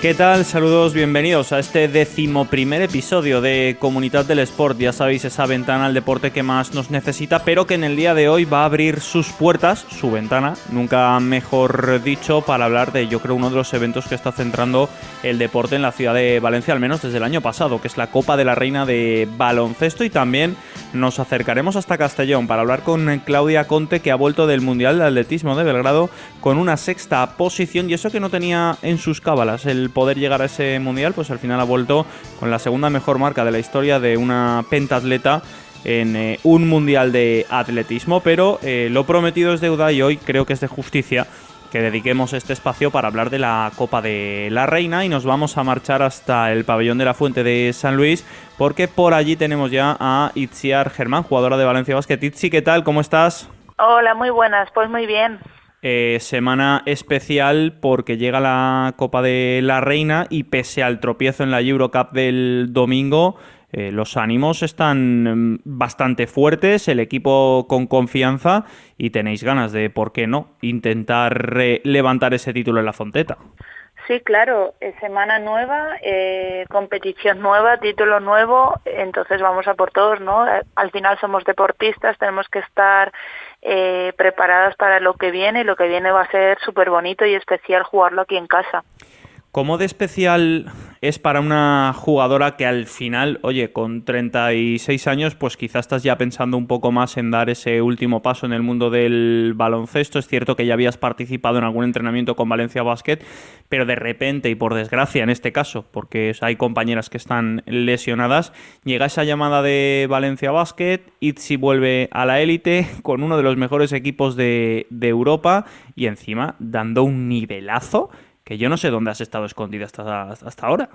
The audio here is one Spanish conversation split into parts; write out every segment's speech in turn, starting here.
¿Qué tal? Saludos, bienvenidos a este decimoprimer episodio de Comunidad del Sport. Ya sabéis, esa ventana al deporte que más nos necesita, pero que en el día de hoy va a abrir sus puertas, su ventana, nunca mejor dicho, para hablar de, yo creo, uno de los eventos que está centrando el deporte en la ciudad de Valencia, al menos desde el año pasado, que es la Copa de la Reina de Baloncesto. Y también nos acercaremos hasta Castellón para hablar con Claudia Conte, que ha vuelto del Mundial de Atletismo de Belgrado con una sexta posición, y eso que no tenía en sus cábalas el poder llegar a ese mundial, pues al final ha vuelto con la segunda mejor marca de la historia de una pentatleta en eh, un mundial de atletismo, pero eh, lo prometido es deuda y hoy creo que es de justicia que dediquemos este espacio para hablar de la Copa de la Reina y nos vamos a marchar hasta el pabellón de la Fuente de San Luis porque por allí tenemos ya a Itziar Germán, jugadora de Valencia Basket. Itzi, ¿qué tal? ¿Cómo estás? Hola, muy buenas, pues muy bien. Eh, semana especial porque llega la Copa de la Reina y pese al tropiezo en la Eurocup del domingo, eh, los ánimos están mm, bastante fuertes, el equipo con confianza y tenéis ganas de, ¿por qué no?, intentar levantar ese título en la Fonteta. Sí, claro, semana nueva, eh, competición nueva, título nuevo, entonces vamos a por todos, ¿no? Al final somos deportistas, tenemos que estar eh, preparadas para lo que viene lo que viene va a ser súper bonito y especial jugarlo aquí en casa. ¿Cómo de especial es para una jugadora que al final, oye, con 36 años, pues quizás estás ya pensando un poco más en dar ese último paso en el mundo del baloncesto? Es cierto que ya habías participado en algún entrenamiento con Valencia Basket, pero de repente y por desgracia en este caso, porque hay compañeras que están lesionadas, llega esa llamada de Valencia Basket, Itzi vuelve a la élite con uno de los mejores equipos de, de Europa y encima dando un nivelazo que yo no sé dónde has estado escondida hasta, hasta ahora.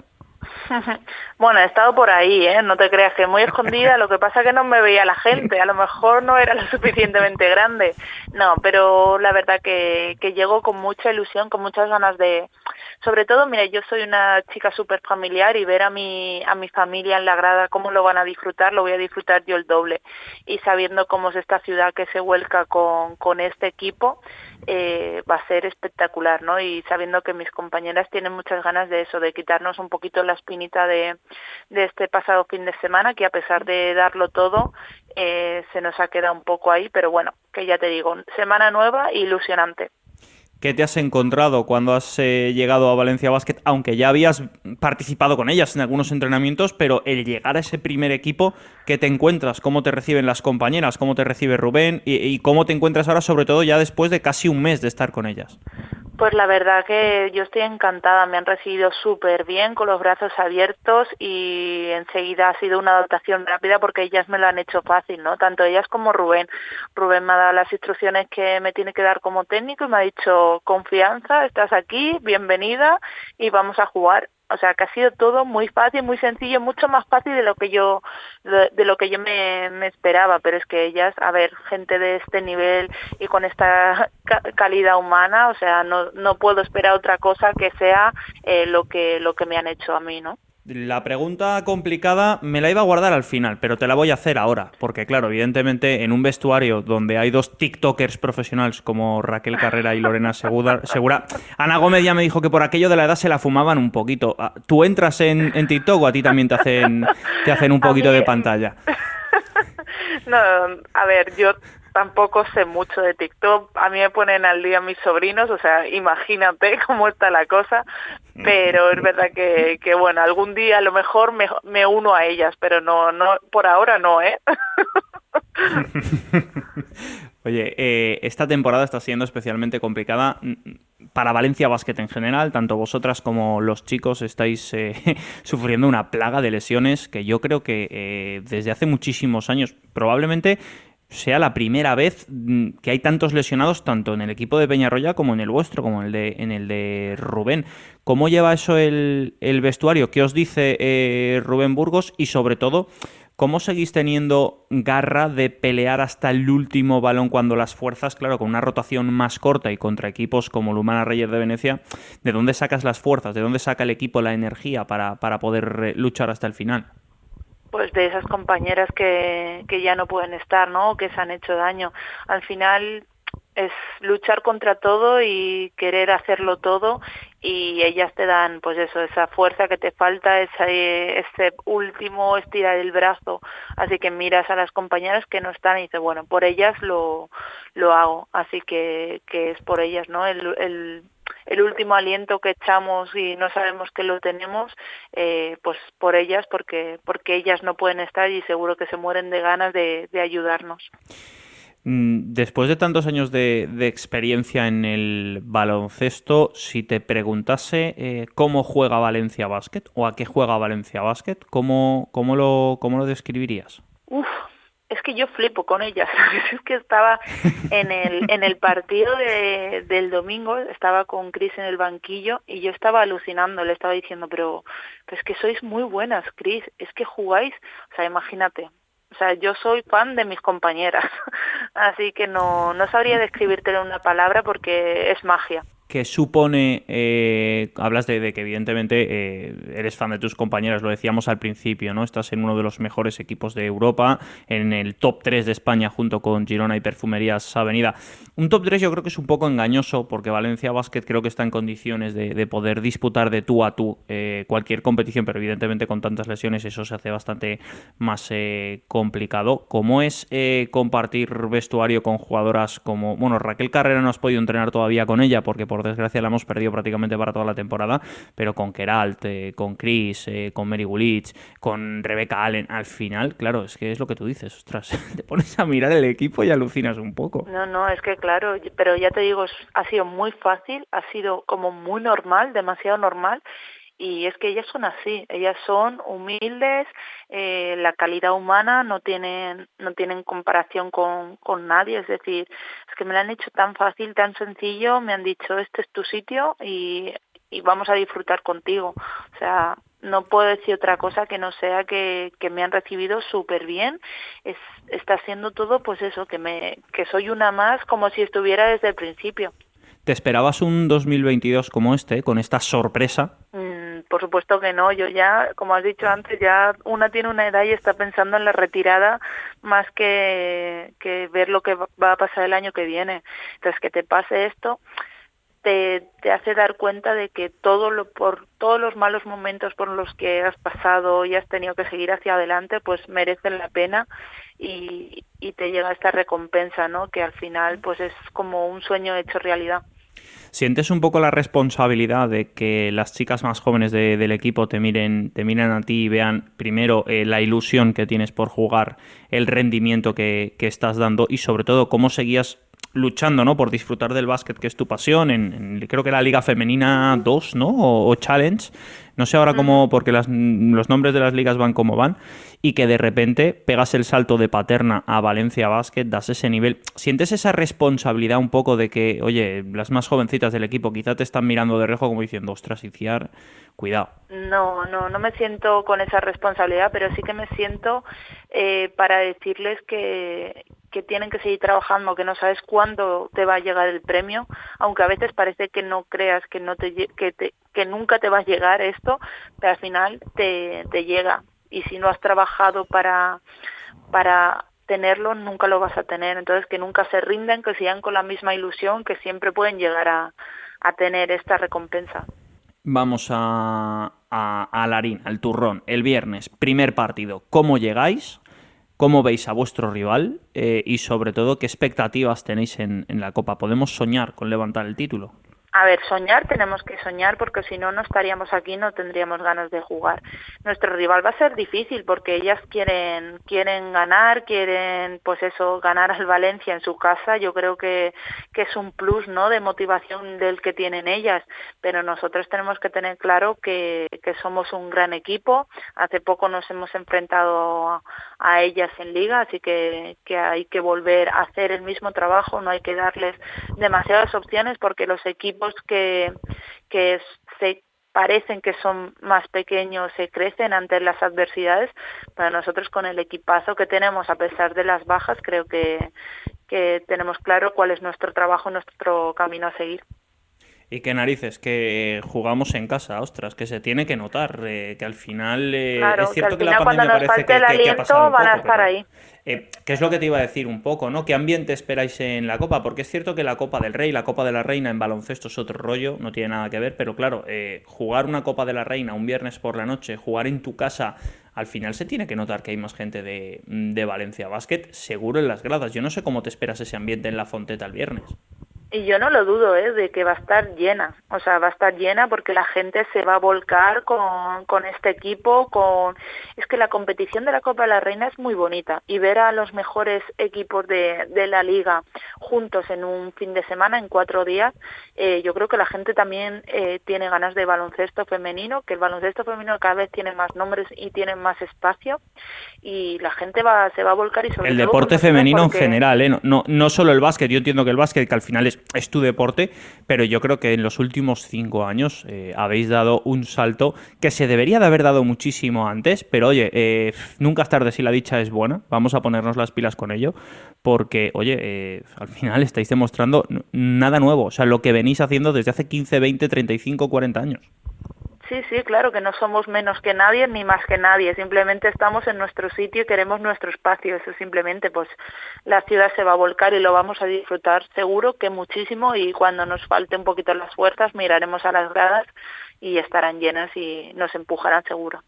Bueno, he estado por ahí, ¿eh? no te creas que muy escondida, lo que pasa es que no me veía la gente, a lo mejor no era lo suficientemente grande, no, pero la verdad que, que llego con mucha ilusión, con muchas ganas de, sobre todo, mira, yo soy una chica súper familiar y ver a mi, a mi familia en la grada cómo lo van a disfrutar, lo voy a disfrutar yo el doble, y sabiendo cómo es esta ciudad que se vuelca con, con este equipo, eh, va a ser espectacular, ¿no? Y sabiendo que mis compañeras tienen muchas ganas de eso, de quitarnos un poquito la espinita de, de este pasado fin de semana, que a pesar de darlo todo, eh, se nos ha quedado un poco ahí, pero bueno, que ya te digo, semana nueva ilusionante. ¿Qué te has encontrado cuando has eh, llegado a Valencia Basket? Aunque ya habías participado con ellas en algunos entrenamientos, pero el llegar a ese primer equipo, ¿qué te encuentras? ¿Cómo te reciben las compañeras? ¿Cómo te recibe Rubén? ¿Y, y cómo te encuentras ahora, sobre todo ya después de casi un mes de estar con ellas? Pues la verdad que yo estoy encantada, me han recibido súper bien, con los brazos abiertos y enseguida ha sido una adaptación rápida porque ellas me lo han hecho fácil, ¿no? Tanto ellas como Rubén. Rubén me ha dado las instrucciones que me tiene que dar como técnico y me ha dicho confianza, estás aquí, bienvenida y vamos a jugar o sea que ha sido todo muy fácil muy sencillo mucho más fácil de lo que yo de, lo que yo me, esperaba. Pero es que ellas a ver gente de este nivel y con esta calidad humana o sea no no puedo esperar otra cosa que sea eh, lo que lo que me han hecho a mí no la pregunta complicada me la iba a guardar al final, pero te la voy a hacer ahora, porque claro, evidentemente en un vestuario donde hay dos TikTokers profesionales como Raquel Carrera y Lorena Segura, Segura Ana Gómez ya me dijo que por aquello de la edad se la fumaban un poquito. Ah, ¿Tú entras en, en TikTok o a ti también te hacen, te hacen un poquito de pantalla? No, a ver, yo tampoco sé mucho de TikTok. A mí me ponen al día mis sobrinos, o sea, imagínate cómo está la cosa. Pero es verdad que, que bueno, algún día a lo mejor me, me uno a ellas, pero no, no, por ahora no, ¿eh? Oye, eh, esta temporada está siendo especialmente complicada mm, para Valencia Basket en general. Tanto vosotras como los chicos estáis eh, sufriendo una plaga de lesiones que yo creo que eh, desde hace muchísimos años, probablemente sea la primera vez mm, que hay tantos lesionados tanto en el equipo de Peñarroya como en el vuestro, como en el de, en el de Rubén. ¿Cómo lleva eso el, vestuario? ¿Qué os dice eh, Rubén Burgos? Y sobre todo, ¿cómo seguís teniendo garra de pelear hasta el último balón cuando las fuerzas, claro, con una rotación más corta y contra equipos como Lumana Reyes de Venecia, ¿de dónde sacas las fuerzas? ¿De dónde saca el equipo la energía para, para poder eh, luchar hasta el final? Pues de esas compañeras que, que ya no pueden estar, ¿no? que se han hecho daño. Al final es luchar contra todo y querer hacerlo todo y ellas te dan pues eso esa fuerza que te falta ese, ese último estirar el brazo así que miras a las compañeras que no están y dices bueno por ellas lo lo hago así que, que es por ellas no el, el, el último aliento que echamos y no sabemos que lo tenemos eh, pues por ellas porque porque ellas no pueden estar y seguro que se mueren de ganas de, de ayudarnos Mm, después de tantos años de, experiencia en el baloncesto, si te preguntase eh, cómo juega Valencia Basket o a qué juega Valencia Basket, ¿cómo, cómo, lo, cómo lo describirías? Uf, es que yo flipo con ellas. es que estaba en el, en el partido de, del domingo, estaba con Chris en el banquillo y yo estaba alucinando, le estaba diciendo, pero, es que sois muy buenas, Chris, es que jugáis, o sea, imagínate, o sea, yo soy fan de mis compañeras, así que no, no sabría describírtelo en una palabra porque es magia. ¿Qué supone, eh, hablas de, que evidentemente eh, eres fan de tus compañeras, lo decíamos al principio, ¿no? Estás en uno de los mejores equipos de Europa, en el top 3 de España junto con Girona y Perfumerías Avenida. Un top 3 yo creo que es un poco engañoso porque Valencia Basket creo que está en condiciones de, poder disputar de tú a tú eh, cualquier competición, pero evidentemente con tantas lesiones eso se hace bastante más complicado. ¿Cómo es compartir vestuario con jugadoras como, bueno, Raquel Carrera no has podido entrenar todavía con ella porque por desgracia la hemos perdido prácticamente para toda la temporada, pero con Keralt, eh, con Chris, eh, con Mary Gulich, con Rebecca Allen, al final, claro, es que es lo que tú dices, ostras, te pones a mirar el equipo y alucinas un poco. No, no, es que claro, pero ya te digo, ha sido muy fácil, ha sido como muy normal, demasiado normal y es que ellas son así, ellas son humildes, eh, la calidad humana no tienen, no tienen comparación con, con nadie, es decir, es que me lo han hecho tan fácil, tan sencillo, me han dicho este es tu sitio y, y vamos a disfrutar contigo, o sea, no puedo decir otra cosa que no sea que, que me han recibido súper bien. Es, está haciendo todo, pues eso, que, me, que soy una más como si estuviera desde el principio. ¿Te esperabas un 2022 como este, con esta sorpresa? Mm, por supuesto que no. Yo ya, como has dicho antes, ya una tiene una edad y está pensando en la retirada más que, que ver lo que va a pasar el año que viene. Entonces, que te pase esto te, te hace dar cuenta de que todo lo, por todos los malos momentos por los que has pasado y has tenido que seguir hacia adelante, pues merecen la pena y, y te llega esta recompensa, ¿no? Que al final, pues es como un sueño hecho realidad. ¿Sientes un poco la responsabilidad de que las chicas más jóvenes del equipo te miren, te miren a ti y vean primero eh, la ilusión que tienes por jugar, el rendimiento que, estás dando y sobre todo cómo seguías luchando ¿no? por disfrutar del básquet, que es tu pasión, en, creo que la Liga Femenina 2 ¿no? o Challenge, no sé ahora cómo, porque los nombres de las ligas van como van, y que de repente pegas el salto de Paterna a Valencia Basket, das ese nivel. ¿Sientes esa responsabilidad un poco de que, oye, las más jovencitas del equipo quizá te están mirando de rejo como diciendo, ostras, Iciar, cuidado? No, no, no me siento con esa responsabilidad, pero sí que me siento eh, para decirles que, que tienen que seguir trabajando, que no sabes cuándo te va a llegar el premio, aunque a veces parece que no creas que no te que, te, que nunca te va a llegar esto, pero al final te, llega y si no has trabajado para para tenerlo nunca lo vas a tener, entonces que nunca se rinden, que sigan con la misma ilusión, que siempre pueden llegar a, a tener esta recompensa. Vamos a, a, a Larín, al turrón, el viernes, primer partido. ¿Cómo llegáis? Cómo veis a vuestro rival eh, y sobre todo qué expectativas tenéis en, en la Copa. ¿Podemos soñar con levantar el título? A ver, soñar tenemos que soñar porque si no, no estaríamos aquí, no tendríamos ganas de jugar. Nuestro rival va a ser difícil porque ellas quieren, quieren ganar, quieren, pues eso, ganar al Valencia en su casa. Yo creo que, que es un plus, ¿no? De motivación del que tienen ellas. Pero nosotros tenemos que tener claro que, que somos un gran equipo. Hace poco nos hemos enfrentado a, ellas en liga, así que, que hay que volver a hacer el mismo trabajo. No hay que darles demasiadas opciones porque los equipos que, se parecen que son más pequeños se crecen ante las adversidades, para nosotros con el equipazo que tenemos a pesar de las bajas creo que tenemos claro cuál es nuestro trabajo, nuestro camino a seguir. Y qué narices, que jugamos en casa, ostras, que se tiene que notar, eh, que al final eh, es cierto que, la pandemia parece que, que, ha pasado van a estar ahí. Eh, ¿Qué es lo que te iba a decir un poco, no? ¿Qué ambiente esperáis en la Copa? Porque es cierto que la Copa del Rey, la Copa de la Reina en baloncesto es otro rollo, no tiene nada que ver, pero claro, jugar una Copa de la Reina un viernes por la noche, jugar en tu casa, al final se tiene que notar que hay más gente de, de Valencia Basket, seguro en las gradas. Yo no sé cómo te esperas ese ambiente en la Fonteta el viernes. Y yo no lo dudo, ¿eh? de que va a estar llena. O sea, va a estar llena porque la gente se va a volcar con, con este equipo. con Es que la competición de la Copa de la Reina es muy bonita. Y ver a los mejores equipos de, de la liga juntos en un fin de semana, en cuatro días, eh, yo creo que la gente también eh, tiene ganas de baloncesto femenino, que el baloncesto femenino cada vez tiene más nombres y tiene más espacio. Y la gente va, se va a volcar y sobre El deporte femenino en general, ¿eh? no, no, no solo el básquet. Yo entiendo que el básquet, que al final es es tu deporte, pero yo creo que en los últimos cinco años eh, habéis dado un salto que se debería de haber dado muchísimo antes, pero oye, eh, nunca es tarde si la dicha es buena, vamos a ponernos las pilas con ello, porque oye, eh, al final estáis demostrando nada nuevo, o sea, lo que venís haciendo desde hace 15, 20, 35, 40 años. Sí, sí, claro que no somos menos que nadie ni más que nadie, simplemente estamos en nuestro sitio y queremos nuestro espacio, eso simplemente pues la ciudad se va a volcar y lo vamos a disfrutar seguro que muchísimo. Y cuando nos falte un poquito las fuerzas miraremos a las gradas y estarán llenas y nos empujarán seguro.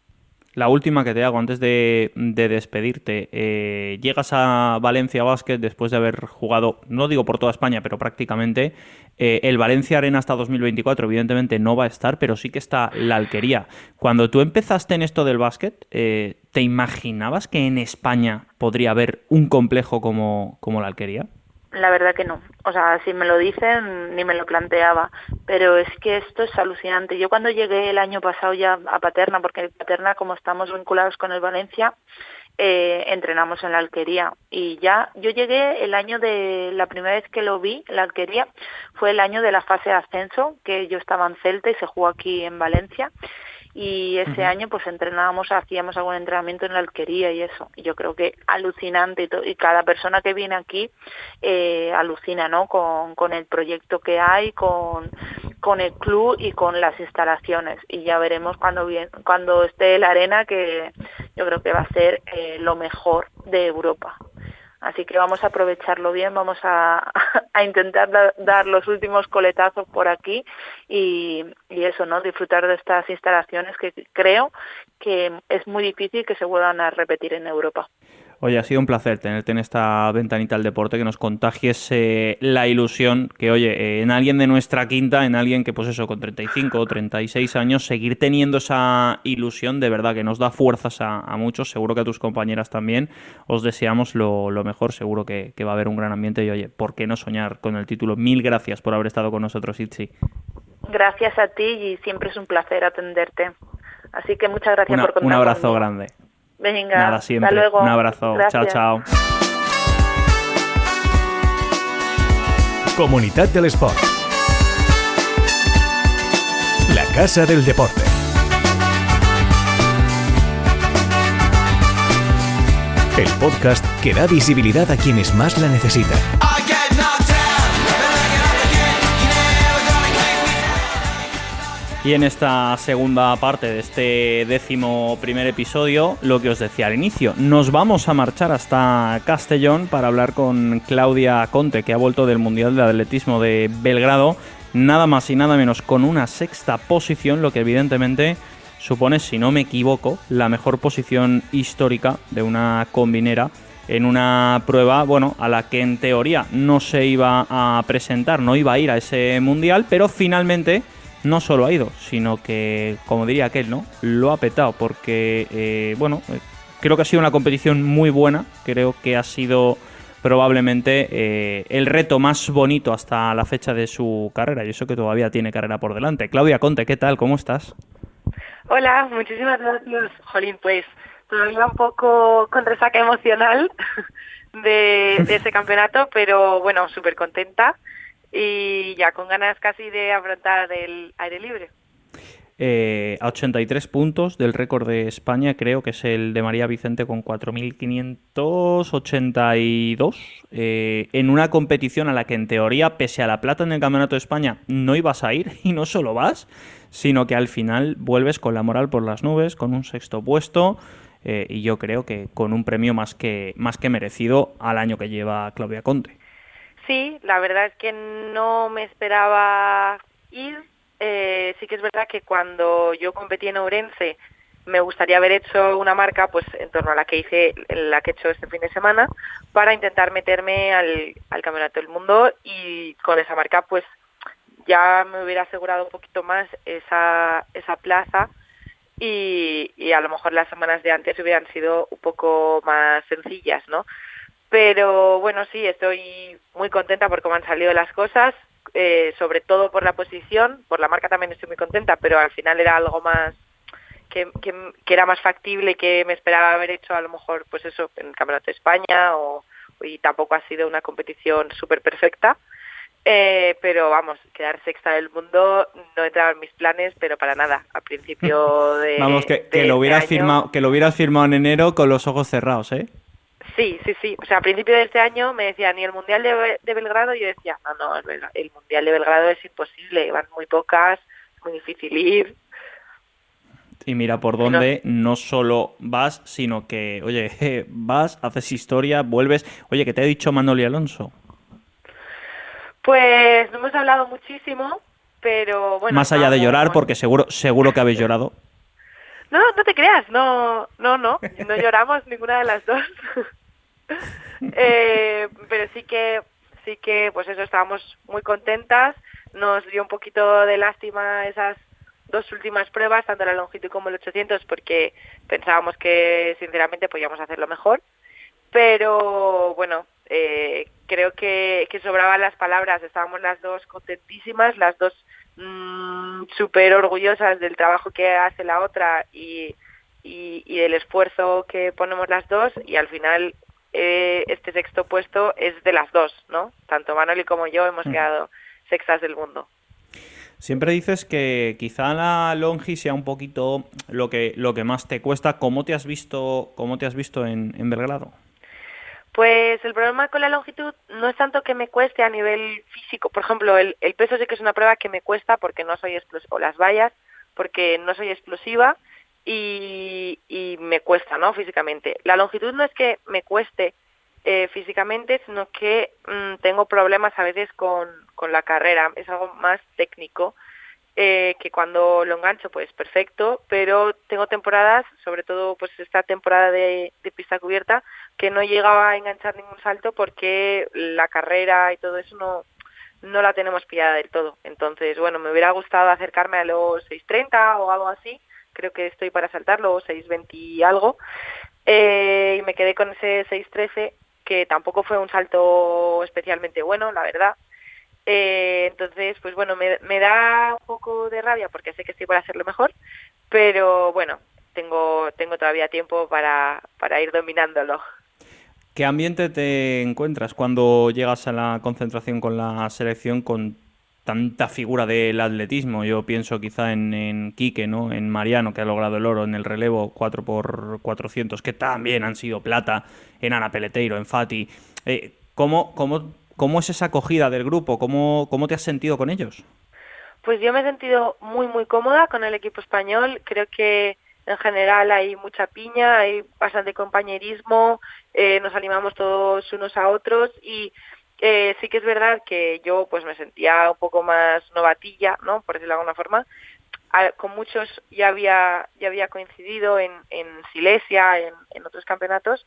La última que te hago antes de, despedirte. Eh, llegas a Valencia Basket después de haber jugado, no digo por toda España, pero prácticamente. Eh, el Valencia Arena hasta 2024, evidentemente, no va a estar, pero sí que está la Alquería. Cuando tú empezaste en esto del básquet, eh, ¿te imaginabas que en España podría haber un complejo como, como la Alquería? La verdad que no. O sea, si me lo dicen, ni me lo planteaba. Pero es que esto es alucinante. Yo cuando llegué el año pasado ya a Paterna, porque Paterna, como estamos vinculados con el Valencia, eh, entrenamos en la alquería. Y ya yo llegué el año de la primera vez que lo vi, la alquería, fue el año de la fase de ascenso, que yo estaba en Celta y se jugó aquí en Valencia y ese año pues entrenábamos, hacíamos algún entrenamiento en la alquería y eso. Y yo creo que alucinante y, y cada persona que viene aquí eh, alucina, ¿no? Con, con el proyecto que hay, con, con el club y con las instalaciones. Y ya veremos cuando, bien, cuando esté la arena que yo creo que va a ser eh, lo mejor de Europa. Así que vamos a aprovecharlo bien, vamos a, intentar dar los últimos coletazos por aquí y, y, eso, ¿no? Disfrutar de estas instalaciones que creo que es muy difícil que se vuelvan a repetir en Europa. Oye, ha sido un placer tenerte en esta ventanita del deporte, que nos contagies eh, la ilusión que, oye, eh, en alguien de nuestra quinta, en alguien que, pues eso, con 35 o 36 años, seguir teniendo esa ilusión, de verdad, que nos da fuerzas a, muchos, seguro que a tus compañeras también, os deseamos lo, mejor, seguro que, va a haber un gran ambiente y, oye, ¿por qué no soñar con el título? Mil gracias por haber estado con nosotros, Itzi. Gracias a ti y siempre es un placer atenderte. Así que muchas gracias por contar Un abrazo grande. Venga, Nada, siempre. Hasta luego. Un abrazo. Chao, chao. Comunidad del Sport. La Casa del Deporte. El podcast que da visibilidad a quienes más la necesitan. Y en esta segunda parte de este décimo primer episodio, lo que os decía al inicio, nos vamos a marchar hasta Castellón para hablar con Claudia Conte, que ha vuelto del Mundial de Atletismo de Belgrado, nada más y nada menos con una sexta posición, lo que evidentemente supone, si no me equivoco, la mejor posición histórica de una combinera en una prueba, bueno, a la que en teoría no se iba a presentar, no iba a ir a ese mundial, pero finalmente no solo ha ido, sino que, como diría aquel, ¿no? Lo ha petado, porque, eh, bueno, eh, creo que ha sido una competición muy buena, creo que ha sido probablemente eh, el reto más bonito hasta la fecha de su carrera, y eso que todavía tiene carrera por delante. Claudia Conte, ¿qué tal? ¿Cómo estás? Hola, muchísimas gracias, Jolín, pues todavía un poco con resaca emocional de, de ese campeonato, pero bueno, súper contenta y ya con ganas casi de afrontar el aire libre. eh, a 83 puntos del récord de España, creo que es el de María Vicente con 4.582, eh, en una competición a la que en teoría, pese a la plata en el Campeonato de España, no ibas a ir y no solo vas, sino que al final vuelves con la moral por las nubes, con un sexto puesto. Eh, y yo creo que con un premio más que, más que merecido al año que lleva Claudia Conte. Sí, la verdad es que no me esperaba ir, eh, sí que es verdad que cuando yo competí en Ourense me gustaría haber hecho una marca pues en torno a la que hice la que he hecho este fin de semana para intentar meterme al, campeonato del mundo y con esa marca pues ya me hubiera asegurado un poquito más esa, plaza y a lo mejor las semanas de antes hubieran sido un poco más sencillas, ¿no? Pero bueno, sí, estoy muy contenta por cómo han salido las cosas. Eh, sobre todo por la posición, por la marca también estoy muy contenta, pero al final era algo más que, que, era más factible que me esperaba haber hecho a lo mejor pues eso en el Campeonato de España o y tampoco ha sido una competición súper perfecta. Eh, pero vamos, quedar sexta del mundo no entraba en mis planes, pero para nada. A principio de. Vamos, que, que lo este hubieras firmado, que lo hubieras firmado en enero con los ojos cerrados, ¿eh? Sí, sí, sí. O sea, a principio de este año me decían, ni el Mundial de, de Belgrado? Y yo decía, no, no, el Mundial de Belgrado es imposible, van muy pocas, es muy difícil ir. Y mira por dónde no. no solo vas, sino que, oye, vas, haces historia, vuelves. Oye, ¿qué te ha dicho Manoli Alonso? Pues no hemos hablado muchísimo, pero bueno. Más allá de llorar, porque seguro, seguro que habéis llorado. No, no te creas, no, no, no, no lloramos ninguna de las dos. eh, pero sí que, sí que, pues eso, estábamos muy contentas. Nos dio un poquito de lástima esas dos últimas pruebas, tanto la longitud como el 800, porque pensábamos que sinceramente podíamos hacerlo mejor. Pero bueno, eh, creo que, sobraban las palabras. Estábamos las dos contentísimas, las dos mmm, súper orgullosas del trabajo que hace la otra y, y, y, del esfuerzo que ponemos las dos. Y al final eh, este sexto puesto es de las dos, ¿no? Tanto Manoli como yo hemos mm. quedado sextas del mundo. Siempre dices que quizá la longi sea un poquito lo que lo que más te cuesta. ¿Cómo te has visto cómo te has visto en, en Belgrado? Pues el problema con la longitud no es tanto que me cueste a nivel físico. Por ejemplo, el, el peso sí que es una prueba que me cuesta porque no soy explosiva, o las vallas, porque no soy explosiva y, me cuesta, ¿no? Físicamente. La longitud no es que me cueste eh, físicamente, sino que mmm, tengo problemas a veces con, con la carrera. Es algo más técnico. Eh, que cuando lo engancho pues perfecto, pero tengo temporadas, sobre todo pues esta temporada de, de, pista cubierta, que no llegaba a enganchar ningún salto porque la carrera y todo eso no, no la tenemos pillada del todo. Entonces, bueno, me hubiera gustado acercarme a los 6.30 o algo así, creo que estoy para saltarlo, 6.20 y algo, eh, y me quedé con ese 6.13, que tampoco fue un salto especialmente bueno, la verdad, eh, entonces, pues bueno, me, me, da un poco de rabia porque sé que estoy para hacerlo mejor, pero bueno, tengo, tengo todavía tiempo para, para ir dominándolo. ¿Qué ambiente te encuentras cuando llegas a la concentración con la selección con tanta figura del atletismo? Yo pienso quizá en, en Quique, ¿no? en Mariano, que ha logrado el oro en el relevo 4x400, que también han sido plata, en Ana Peleteiro, en Fati. Eh, ¿cómo, ¿Cómo ¿Cómo es esa acogida del grupo? ¿Cómo, ¿Cómo te has sentido con ellos? Pues yo me he sentido muy, muy cómoda con el equipo español. Creo que en general hay mucha piña, hay bastante compañerismo, eh, nos animamos todos unos a otros y eh, sí que es verdad que yo pues me sentía un poco más novatilla, ¿no? Por decirlo de alguna forma. A, con muchos ya había ya había coincidido en, en Silesia, en, otros campeonatos,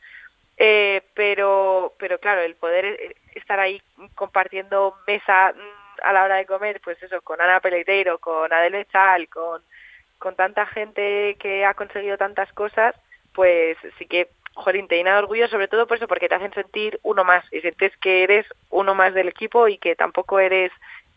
eh, pero pero claro el poder eh, estar ahí compartiendo mesa mm, a la hora de comer pues eso con Ana Peleteiro con Adele Chal con con tanta gente que ha conseguido tantas cosas pues sí que joder, te llena de orgullo sobre todo por eso porque te hacen sentir uno más y sientes que eres uno más del equipo y que tampoco eres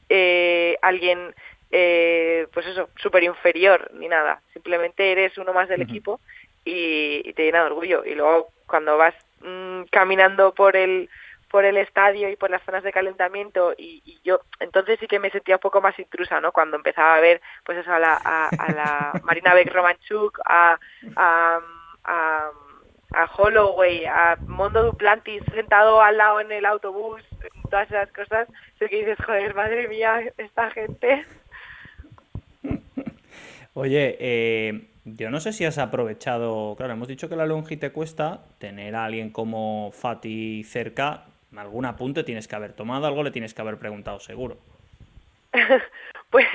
eh, alguien eh, pues eso súper inferior ni nada simplemente eres uno más del uh -huh. equipo y, y, te llena de orgullo y luego cuando vas mmm, caminando por el por el estadio y por las zonas de calentamiento y, yo entonces sí que me sentía un poco más intrusa, ¿no? Cuando empezaba a ver pues eso a la, a, la Marina Beck Romanchuk, a, a, a, a Holloway, a Mondo Duplantis sentado al lado en el autobús, todas esas cosas, sé que dices, joder, madre mía, esta gente. Oye, eh, yo no sé si has aprovechado, claro, hemos dicho que la longi te cuesta, tener a alguien como Fati cerca, algún apunte tienes que haber tomado, algo le tienes que haber preguntado seguro. pues,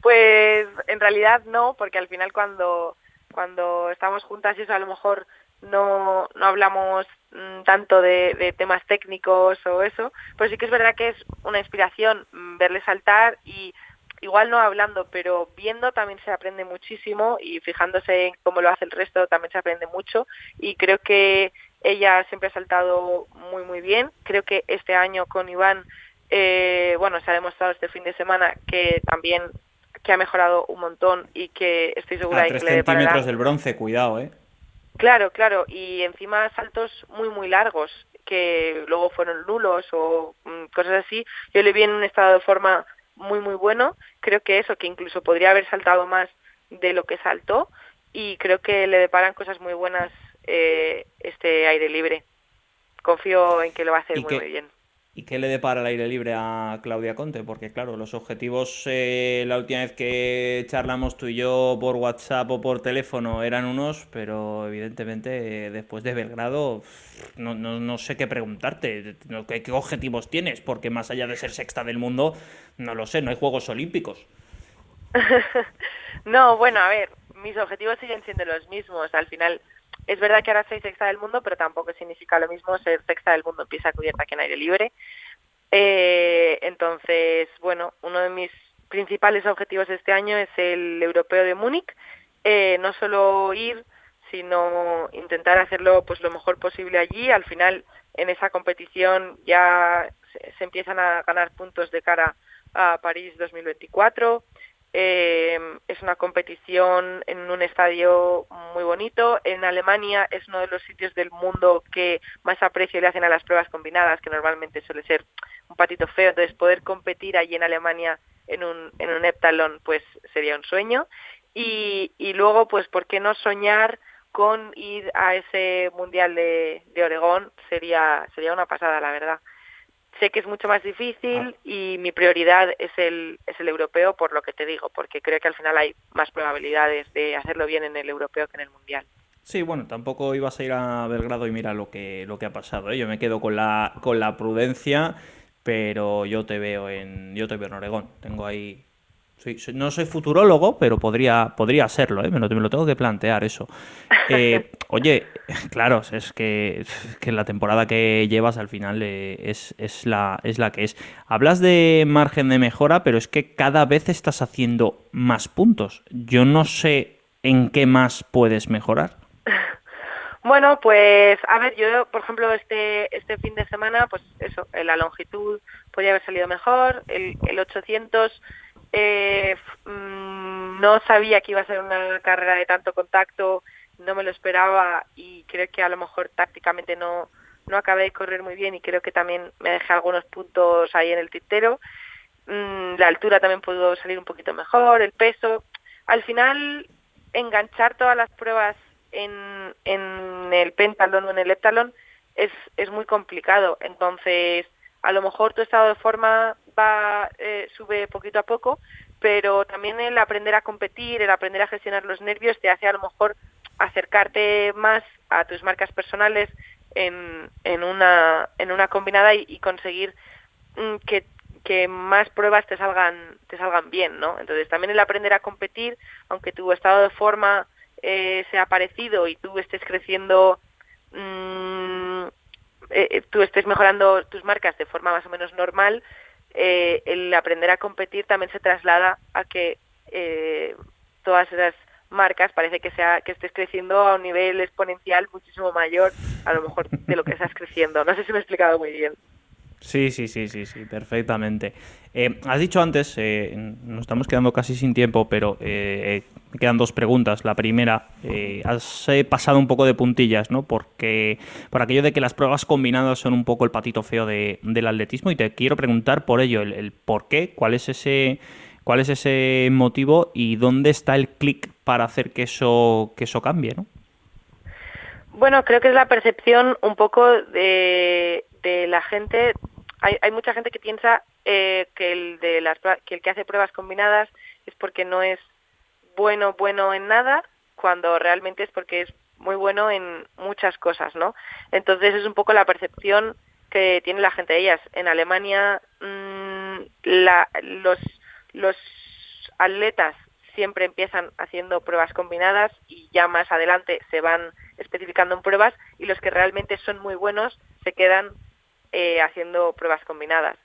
pues en realidad no, porque al final cuando, cuando estamos juntas y eso a lo mejor no, no hablamos mm, tanto de, de, temas técnicos o eso, pero sí que es verdad que es una inspiración mm, verle saltar y igual no hablando, pero viendo también se aprende muchísimo y fijándose en cómo lo hace el resto también se aprende mucho y creo que ella siempre ha saltado muy muy bien. Creo que este año con Iván, eh, bueno, se ha demostrado este fin de semana que también que ha mejorado un montón y que estoy segura de que le centímetros del bronce, cuidado, ¿eh? Claro, claro, y encima saltos muy muy largos que luego fueron nulos o mm, cosas así. Yo le vi en un estado de forma muy muy bueno. Creo que eso, que incluso podría haber saltado más de lo que saltó y creo que le deparan cosas muy buenas eh, este aire libre. Confío en que lo va a hacer muy, muy bien. ¿Y qué le depara el aire libre a Claudia Conte? Porque claro, los objetivos eh, la última vez que charlamos tú y yo por WhatsApp o por teléfono eran unos, pero evidentemente después de Belgrado no, no, no sé qué preguntarte, ¿Qué, ¿qué objetivos tienes? Porque más allá de ser sexta del mundo, no lo sé, no hay Juegos Olímpicos. no, bueno, a ver, mis objetivos siguen siendo los mismos. Al final es verdad que ahora soy sexta del mundo, pero tampoco significa lo mismo ser sexta del mundo en pista cubierta que en aire libre. Eh, entonces, bueno, uno de mis principales objetivos este año es el europeo de Múnich. Eh, no solo ir, sino intentar hacerlo pues lo mejor posible allí. Al final, en esa competición ya se empiezan a ganar puntos de cara a París 2024. Eh, es una competición en un estadio muy bonito. En Alemania es uno de los sitios del mundo que más aprecio le hacen a las pruebas combinadas, que normalmente suele ser un patito feo. Entonces, poder competir allí en Alemania en un, en un heptalón, pues sería un sueño. Y, y luego, pues, ¿por qué no soñar con ir a ese Mundial de, de Oregón? Sería, sería una pasada, la verdad sé que es mucho más difícil ah. y mi prioridad es el, es el europeo por lo que te digo, porque creo que al final hay más probabilidades de hacerlo bien en el europeo que en el mundial. Sí, bueno, tampoco ibas a ir a Belgrado y mira lo que, lo que ha pasado. ¿eh? Yo me quedo con la, con la prudencia, pero yo te veo en, yo te veo en Oregón. Tengo ahí no soy futurólogo, pero podría, podría serlo, ¿eh? me, lo, me, lo, tengo que plantear eso. Eh, oye, claro, es que, que, la temporada que llevas al final eh, es, es, la, es la que es. Hablas de margen de mejora, pero es que cada vez estás haciendo más puntos. Yo no sé en qué más puedes mejorar. Bueno, pues a ver, yo por ejemplo este este fin de semana, pues eso, la longitud podría haber salido mejor, el, el 800 eh, mm, no sabía que iba a ser una carrera de tanto contacto, no me lo esperaba y creo que a lo mejor tácticamente no, no acabé de correr muy bien y creo que también me dejé algunos puntos ahí en el tintero. Mm, la altura también pudo salir un poquito mejor, el peso. Al final, enganchar todas las pruebas en, en el pentalón o en el heptalón es, es muy complicado. Entonces, a lo mejor tu estado de forma va eh, sube poquito a poco, pero también el aprender a competir, el aprender a gestionar los nervios te hace a lo mejor acercarte más a tus marcas personales en, en una en una combinada y, conseguir mm, que, que más pruebas te salgan te salgan bien, ¿no? Entonces también el aprender a competir, aunque tu estado de forma eh, sea parecido y tú estés creciendo mmm, eh, eh, tú estés mejorando tus marcas de forma más o menos normal, eh, el aprender a competir también se traslada a que eh, todas esas marcas parece que sea que estés creciendo a un nivel exponencial muchísimo mayor a lo mejor de lo que estás creciendo. No sé si me he explicado muy bien. Sí, sí, sí, sí, sí, perfectamente. has dicho antes, nos estamos quedando casi sin tiempo, pero quedan dos preguntas. La primera, eh, has eh, pasado un poco de puntillas, ¿no? Porque por aquello de que las pruebas combinadas son un poco el patito feo del atletismo y te quiero preguntar por ello, el, por qué, cuál es ese cuál es ese motivo y dónde está el clic para hacer que eso que eso cambie, ¿no? Bueno, creo que es la percepción un poco de, de la gente. Hay, hay mucha gente que piensa eh, que el de las que el que hace pruebas combinadas es porque no es bueno bueno en nada cuando realmente es porque es muy bueno en muchas cosas, ¿no? Entonces es un poco la percepción que tiene la gente de ellas. En Alemania mmm, la, los, los atletas siempre empiezan haciendo pruebas combinadas y ya más adelante se van especificando en pruebas y los que realmente son muy buenos se quedan eh, haciendo pruebas combinadas.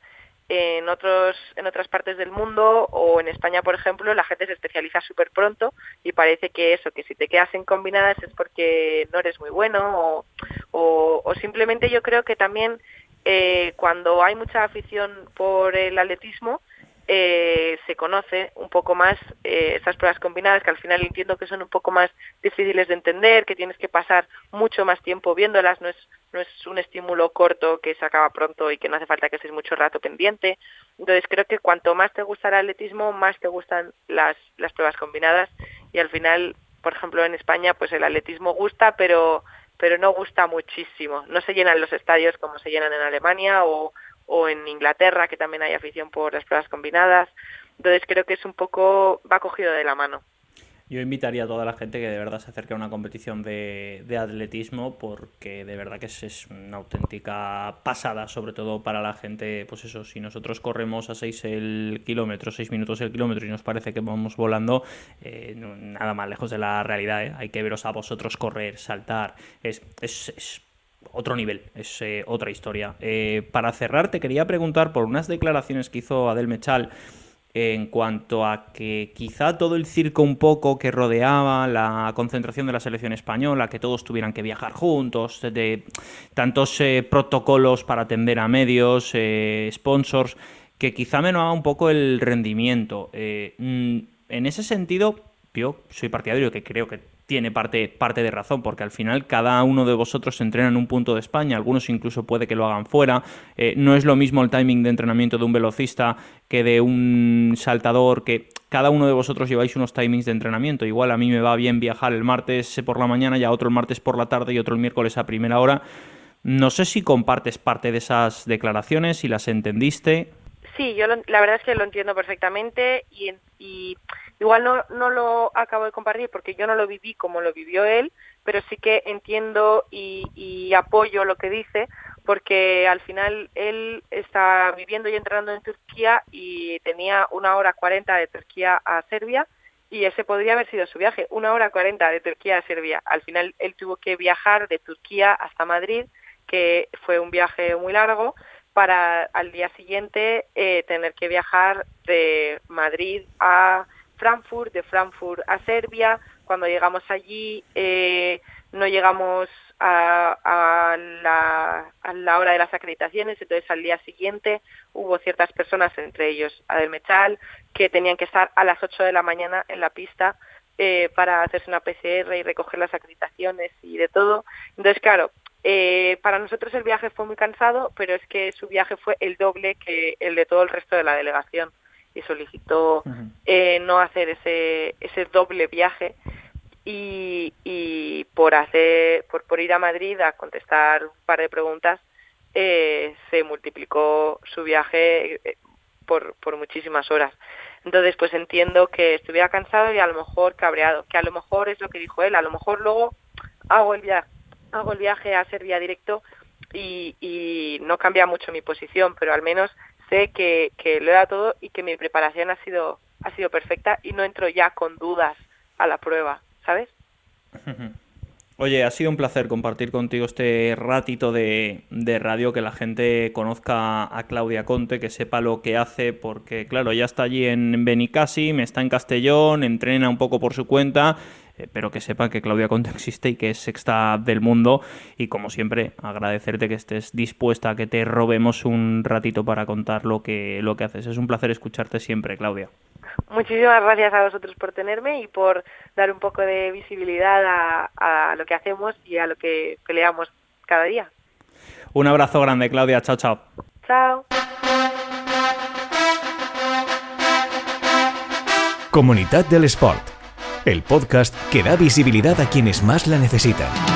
En otros en otras partes del mundo o en España por ejemplo la gente se especializa súper pronto y parece que eso que si te quedas en combinadas es porque no eres muy bueno o, o, simplemente yo creo que también eh, cuando hay mucha afición por el atletismo eh, se conoce un poco más eh, esas pruebas combinadas que al final entiendo que son un poco más difíciles de entender, que tienes que pasar mucho más tiempo viéndolas, no es, no es un estímulo corto que se acaba pronto y que no hace falta que estés mucho rato pendiente. Entonces creo que cuanto más te gusta el atletismo, más te gustan las, las pruebas combinadas y al final, por ejemplo, en España pues el atletismo gusta, pero pero no gusta muchísimo. No se llenan los estadios como se llenan en Alemania o, o en Inglaterra, que también hay afición por las pruebas combinadas. Entonces creo que es un poco, va cogido de la mano. Yo invitaría a toda la gente que de verdad se acerque a una competición de, de atletismo porque de verdad que es, es, una auténtica pasada, sobre todo para la gente, pues eso, si nosotros corremos a 6 el kilómetro, 6 minutos el kilómetro y nos parece que vamos volando, eh, nada más lejos de la realidad, ¿eh? hay que veros a vosotros correr, saltar, es, es, es otro nivel, es eh, otra historia. Eh, para cerrar, te quería preguntar por unas declaraciones que hizo Adel Mechal en cuanto a que quizá todo el circo un poco que rodeaba la concentración de la selección española, que todos tuvieran que viajar juntos, de tantos eh, protocolos para atender a medios, sponsors, que quizá menguaba un poco el rendimiento. Mm, en ese sentido, yo soy partidario que creo que tiene parte, parte de razón, porque al final cada uno de vosotros entrena en un punto de España, algunos incluso puede que lo hagan fuera. Eh, no es lo mismo el timing de entrenamiento de un velocista que de un saltador, que cada uno de vosotros lleváis unos timings de entrenamiento. Igual a mí me va bien viajar el martes por la mañana y otro el martes por la tarde y otro el miércoles a primera hora. No sé si compartes parte de esas declaraciones, si las entendiste. Sí, yo lo, la verdad es que lo entiendo perfectamente y, y Igual no, no lo acabo de compartir porque yo no lo viví como lo vivió él, pero sí que entiendo y, apoyo lo que dice porque al final él está viviendo y entrenando en Turquía y tenía una hora cuarenta de Turquía a Serbia y ese podría haber sido su viaje, una hora cuarenta de Turquía a Serbia. Al final él tuvo que viajar de Turquía hasta Madrid, que fue un viaje muy largo, para al día siguiente eh, tener que viajar de Madrid a Frankfurt, de Frankfurt a Serbia. Cuando llegamos allí eh, no llegamos a, a, la, hora de las acreditaciones, entonces al día siguiente hubo ciertas personas, entre ellos Adel Mechal, que tenían que estar a las 8 de la mañana en la pista eh, para hacerse una PCR y recoger las acreditaciones y de todo. Entonces, claro, eh, para nosotros el viaje fue muy cansado, pero es que su viaje fue el doble que el de todo el resto de la delegación y solicitó eh, no hacer ese, ese doble viaje y, y por hacer por, por ir a Madrid a contestar un par de preguntas eh, se multiplicó su viaje eh, por, por muchísimas horas. Entonces, pues entiendo que estuviera cansado y a lo mejor cabreado, que a lo mejor es lo que dijo él, a lo mejor luego hago el viaje, hago el viaje a Serbia directo y, y no cambia mucho mi posición, pero al menos sé que, que lo era todo y que mi preparación ha sido, ha sido perfecta y no entro ya con dudas a la prueba, ¿sabes? Oye, ha sido un placer compartir contigo este ratito de, de, radio, que la gente conozca a Claudia Conte, que sepa lo que hace, porque claro, ya está allí en Benicassi, me está en Castellón, entrena un poco por su cuenta eh, pero que sepan que Claudia Conte existe y que es sexta del mundo. Y como siempre, agradecerte que estés dispuesta a que te robemos un ratito para contar lo que, lo que haces. Es un placer escucharte siempre, Claudia. muchísimas gracias a vosotros por tenerme y por dar un poco de visibilidad a, a lo que hacemos y a lo que peleamos cada día. Un abrazo grande, Claudia. Chao, chao. Chao. Comunidad del Sport, el podcast que da visibilidad a quienes más la necesitan.